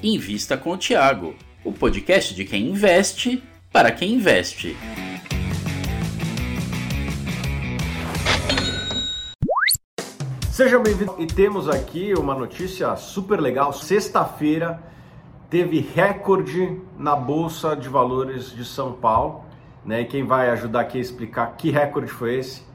Invista com o Tiago, o podcast de quem investe para quem investe. Sejam bem-vindos e temos aqui uma notícia super legal. Sexta-feira teve recorde na Bolsa de Valores de São Paulo. Né? E quem vai ajudar aqui a explicar que recorde foi esse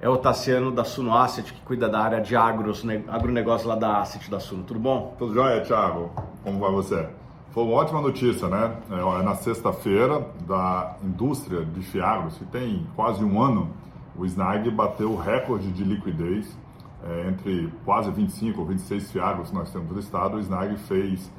é o Tassiano da Suno Asset, que cuida da área de agros, né, agronegócio lá da Asset da Suno. Tudo bom? Tudo jóia, Thiago. Como vai você? Foi uma ótima notícia, né? É, na sexta-feira, da indústria de fiagros, que tem quase um ano, o SNAG bateu o recorde de liquidez. É, entre quase 25 ou 26 fiagros que nós temos no estado, o SNAG fez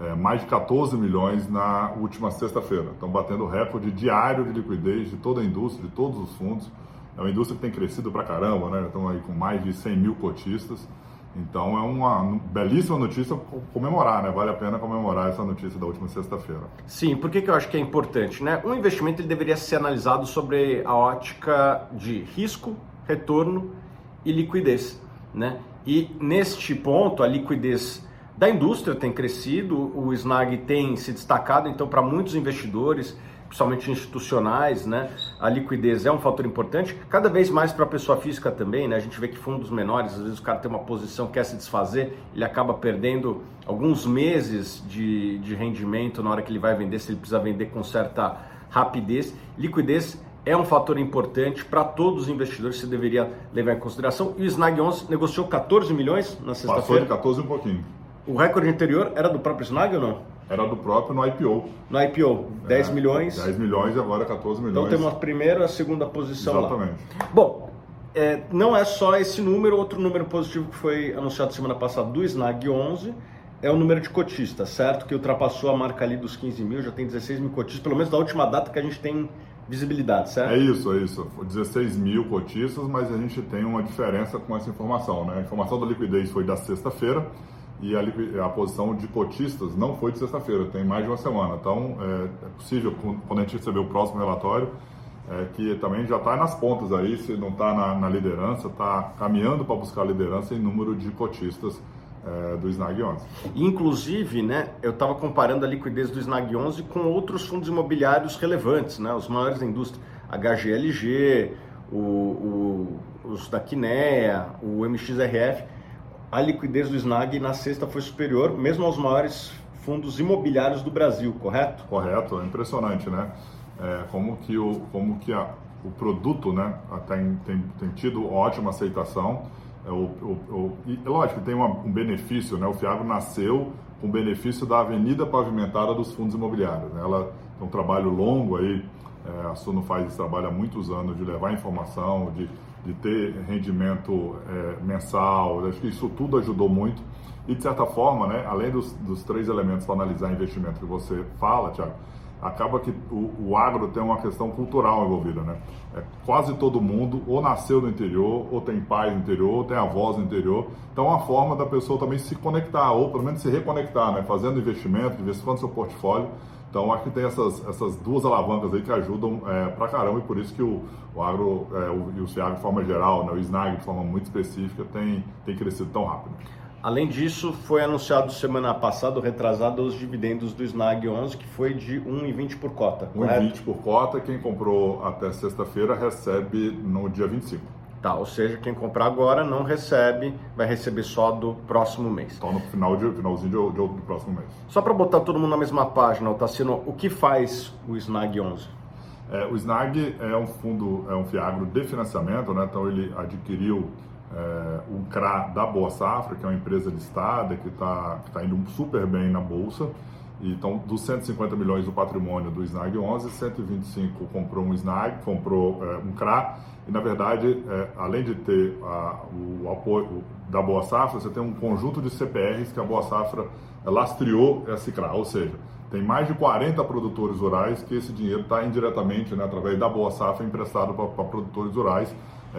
é, mais de 14 milhões na última sexta-feira. Estão batendo recorde diário de liquidez de toda a indústria, de todos os fundos. É uma indústria que tem crescido pra caramba, né? Estão aí com mais de 100 mil cotistas. Então é uma belíssima notícia comemorar, né? Vale a pena comemorar essa notícia da última sexta-feira. Sim, por que, que eu acho que é importante, né? Um investimento ele deveria ser analisado sobre a ótica de risco, retorno e liquidez, né? E neste ponto a liquidez da indústria tem crescido, o Snag tem se destacado, então para muitos investidores principalmente institucionais, né? A liquidez é um fator importante, cada vez mais para a pessoa física também, né? A gente vê que fundos menores, às vezes o cara tem uma posição, quer se desfazer, ele acaba perdendo alguns meses de, de rendimento na hora que ele vai vender, se ele precisa vender com certa rapidez. Liquidez é um fator importante para todos os investidores, você deveria levar em consideração. E o Snag 11 negociou 14 milhões na sexta-feira. Passou de 14 um pouquinho. O recorde anterior era do próprio Snag ou não? Era do próprio no IPO. No IPO, 10 é, milhões. 10 milhões e agora 14 milhões. Então temos a primeira e a segunda posição Exatamente. lá. Bom, é, não é só esse número, outro número positivo que foi anunciado semana passada do Snag 11 é o número de cotistas, certo? Que ultrapassou a marca ali dos 15 mil, já tem 16 mil cotistas, pelo menos da última data que a gente tem visibilidade, certo? É isso, é isso. 16 mil cotistas, mas a gente tem uma diferença com essa informação, né? A informação da liquidez foi da sexta-feira, e a, a, posição de cotistas não foi de sexta-feira, tem mais de uma semana. Então, é, é, possível, quando a gente receber o próximo relatório, é, que também já está nas pontas aí, se não está na, na, liderança, está caminhando para buscar a liderança em número de cotistas é, do Snag 11. Inclusive, né, eu estava comparando a liquidez do Snag 11 com outros fundos imobiliários relevantes, né, os maiores da indústria, HGLG, o, o, os da Kinea, o MXRF, a liquidez do Snag na sexta foi superior, mesmo aos maiores fundos imobiliários do Brasil, correto? Correto, é impressionante, né? É, como que, o, como que a, o produto né, tem, tem, tem tido ótima aceitação. É, o, o, e, lógico, tem uma, um benefício, né? O Fiagro nasceu com o benefício da avenida pavimentada dos fundos imobiliários. Né? Ela tem um trabalho longo aí, é, a Suno faz esse trabalho há muitos anos de levar informação, de de ter rendimento é, mensal, acho que isso tudo ajudou muito. E de certa forma, né, além dos, dos três elementos para analisar investimento que você fala, Tiago, acaba que o, o, agro tem uma questão cultural envolvida, né? É, quase todo mundo ou nasceu no interior, ou tem pai no interior, ou tem avós no interior. Então, é uma forma da pessoa também se conectar, ou pelo menos se reconectar, né? Fazendo investimento, diversificando seu portfólio então, acho que tem essas, essas duas alavancas aí que ajudam é, pra caramba e por isso que o, o agro é, o, e o CIAG de forma geral, né, o SNAG de forma muito específica, tem, tem crescido tão rápido. Além disso, foi anunciado semana passada, retrasado, os dividendos do SNAG 11, que foi de 1,20 por cota. 1,20 por cota, quem comprou até sexta-feira recebe no dia 25. Tá, ou seja, quem comprar agora não recebe, vai receber só do próximo mês. Só no final de, finalzinho de, de, do próximo mês. Só para botar todo mundo na mesma página, Tassino, o que faz o Snag 11? É, o Snag é um fundo, é um fiagro de financiamento, né? então ele adquiriu é, um CRA da Boa Safra, que é uma empresa listada que está tá indo super bem na Bolsa. Então, dos 150 milhões do patrimônio do Snag 11, 125 comprou um Snag, comprou é, um CRA, e na verdade, é, além de ter a, o apoio da Boa Safra, você tem um conjunto de CPRs que a Boa Safra lastreou esse CRA, ou seja, tem mais de 40 produtores rurais que esse dinheiro está indiretamente, né, através da Boa Safra, emprestado para produtores rurais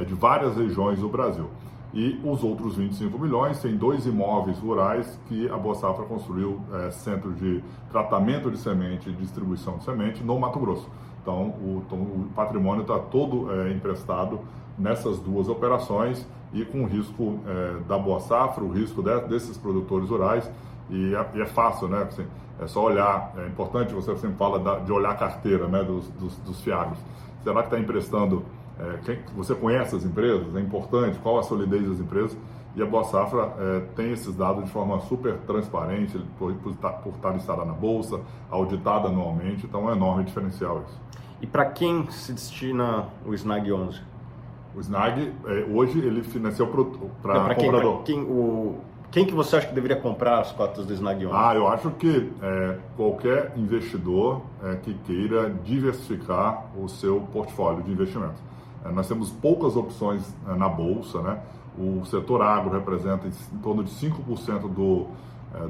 de várias regiões do Brasil. E os outros 25 milhões tem dois imóveis rurais que a Boa Safra construiu é, centro de tratamento de semente e distribuição de semente no Mato Grosso. Então, o, então, o patrimônio está todo é, emprestado nessas duas operações e com o risco é, da Boa Safra, o risco de, desses produtores rurais E é, e é fácil, né? Assim, é só olhar, é importante, você sempre fala da, de olhar a carteira né, dos, dos, dos fiagros. Será que está emprestando? É, quem, você conhece as empresas? É importante? Qual a solidez das empresas? E a Boa Safra é, tem esses dados de forma super transparente, por, por, por estar listada na Bolsa, auditada anualmente, então é um enorme diferencial isso. E para quem se destina o SNAG 11? O SNAG, é, hoje, ele financia para comprador. Quem, quem, o, quem que você acha que deveria comprar as cotas do Snag 11? Ah, eu acho que é, qualquer investidor é, que queira diversificar o seu portfólio de investimentos. É, nós temos poucas opções é, na Bolsa, né? O setor agro representa em torno de 5% do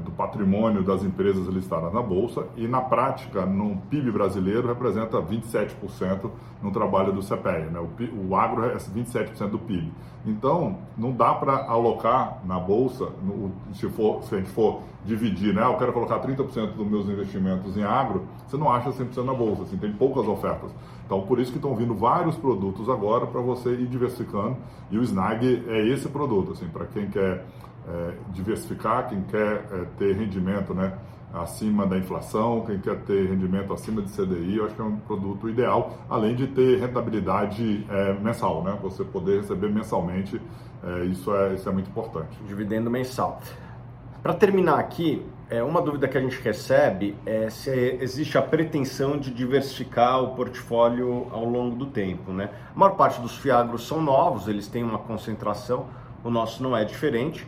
do patrimônio das empresas listadas na Bolsa e, na prática, no PIB brasileiro, representa 27% no trabalho do CPE. Né? O, o agro é 27% do PIB. Então, não dá para alocar na Bolsa, no, se, for, se a gente for dividir, né? eu quero colocar 30% dos meus investimentos em agro, você não acha 100% na Bolsa, assim, tem poucas ofertas. Então, por isso que estão vindo vários produtos agora para você ir diversificando, e o Snag é esse produto, assim, para quem quer é, diversificar, quem quer é, ter rendimento né, acima da inflação, quem quer ter rendimento acima de CDI, eu acho que é um produto ideal, além de ter rentabilidade é, mensal, né? Você poder receber mensalmente, é, isso, é, isso é muito importante. Dividendo mensal. Para terminar aqui, é, uma dúvida que a gente recebe é se existe a pretensão de diversificar o portfólio ao longo do tempo. Né? A maior parte dos fiagros são novos, eles têm uma concentração, o nosso não é diferente.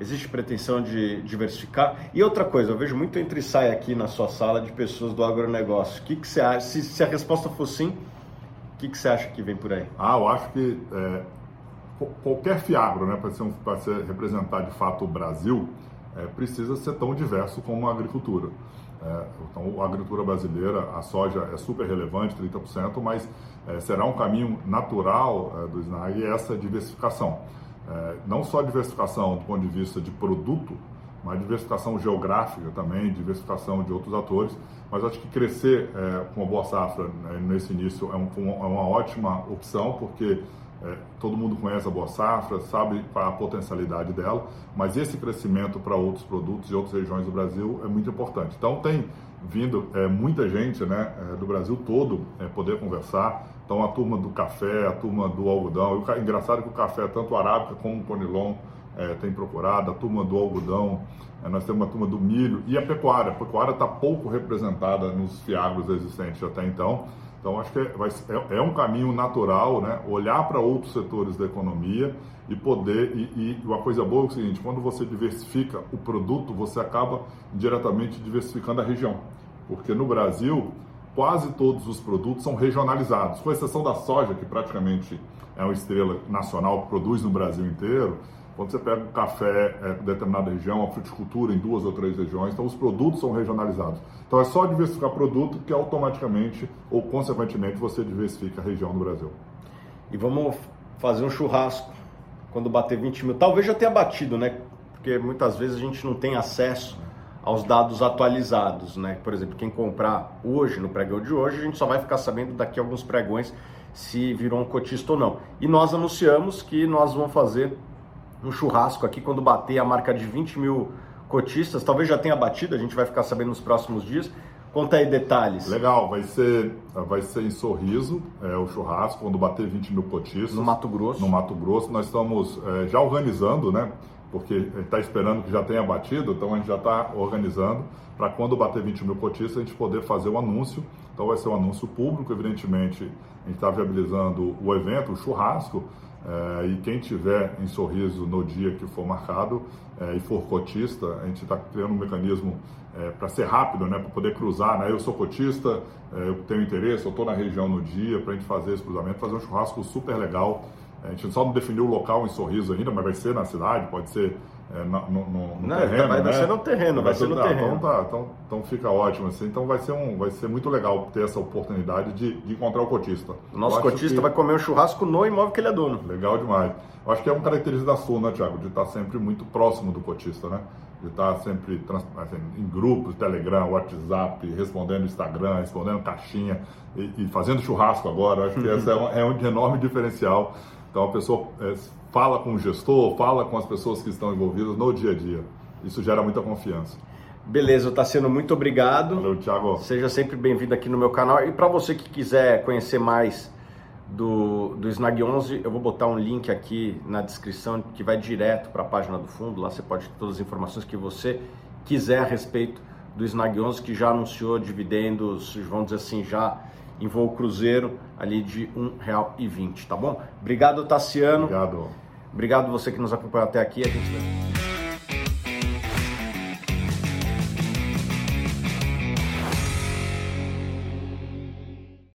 Existe pretensão de diversificar? E outra coisa, eu vejo muito entre e sai aqui na sua sala de pessoas do agronegócio. O que, que você acha? Se, se a resposta for sim, o que, que você acha que vem por aí? Ah, eu acho que é, qualquer fiagro, né, para ser, um, ser, representar de fato o Brasil, é, precisa ser tão diverso como a agricultura. É, então, a agricultura brasileira, a soja é super relevante, 30%, mas é, será um caminho natural é, do SNAG essa diversificação é, não só diversificação do ponto de vista de produto, mas diversificação geográfica também, diversificação de outros atores. Mas acho que crescer é, com a boa safra né, nesse início é, um, é, uma ótima opção, porque é, todo mundo conhece a boa safra, sabe qual a potencialidade dela, mas esse crescimento para outros produtos e outras regiões do Brasil é muito importante. Então tem vindo é, muita gente né, é, do Brasil todo é, poder conversar. Então a turma do café, a turma do algodão. O, engraçado que o café, tanto arábica como o conilon, é, tem procurado, a turma do algodão, é, nós temos uma turma do milho e a pecuária. A pecuária está pouco representada nos fiagros existentes até então. Então, acho que é, é, é, um caminho natural, né? Olhar para outros setores da economia e poder. E, e, uma coisa boa é o seguinte: quando você diversifica o produto, você acaba diretamente diversificando a região. Porque no Brasil, quase todos os produtos são regionalizados, com exceção da soja, que praticamente é uma estrela nacional que produz no Brasil inteiro. Quando você pega o café é, determinada região, a fruticultura em duas ou três regiões, então os produtos são regionalizados. Então é só diversificar produto que automaticamente ou consequentemente você diversifica a região do Brasil. E vamos fazer um churrasco quando bater 20 mil. Talvez já tenha batido, né? Porque muitas vezes a gente não tem acesso aos dados atualizados, né? Por exemplo, quem comprar hoje, no pregão de hoje, a gente só vai ficar sabendo daqui a alguns pregões se virou um cotista ou não. E nós anunciamos que nós vamos fazer um churrasco aqui quando bater a marca de 20 mil cotistas. Talvez já tenha batido, a gente vai ficar sabendo nos próximos dias. Conta aí detalhes. Legal, vai ser, vai ser em Sorriso, é, o churrasco, quando bater 20 mil cotistas. No Mato Grosso. No Mato Grosso. Nós estamos é, já organizando, né? Porque está esperando que já tenha batido, então a gente já está organizando para quando bater 20 mil cotistas a gente poder fazer o anúncio. Então vai ser um anúncio público, evidentemente a gente está viabilizando o evento, o churrasco, é, e quem tiver em sorriso no dia que for marcado é, e for cotista, a gente está criando um mecanismo é, para ser rápido, né, para poder cruzar. Né? Eu sou cotista, eu tenho interesse, eu estou na região no dia para a gente fazer esse cruzamento, fazer um churrasco super legal. A gente só não definiu o local em sorriso ainda, mas vai ser na cidade, pode ser é, no, no, no não, terreno, vai, né? vai ser no terreno, vai, vai ser no ah, terreno. Então, tá, então, então fica ótimo assim. Então vai ser um, vai ser muito legal ter essa oportunidade de, de encontrar o cotista. O nosso cotista que... vai comer um churrasco no imóvel que ele é dono. Legal demais. Eu acho que é uma característica da sua, né, Thiago, de estar sempre muito próximo do cotista, né? De estar sempre assim, em grupos, Telegram, WhatsApp, respondendo Instagram, respondendo caixinha e, e fazendo churrasco agora. Eu acho que esse é um, é um enorme diferencial. Então a pessoa é, fala com o gestor, fala com as pessoas que estão envolvidas no dia a dia. isso gera muita confiança. Beleza, Tassiano, muito obrigado. Valeu, Thiago. Seja sempre bem-vindo aqui no meu canal. E para você que quiser conhecer mais do, do Snag 11, eu vou botar um link aqui na descrição que vai direto para a página do fundo. Lá você pode ter todas as informações que você quiser a respeito do Snag 11, que já anunciou dividendos, vamos dizer assim, já em voo cruzeiro ali de R$ 1,20, tá bom? Obrigado, Tassiano. Obrigado. Obrigado você que nos acompanhou até aqui. A gente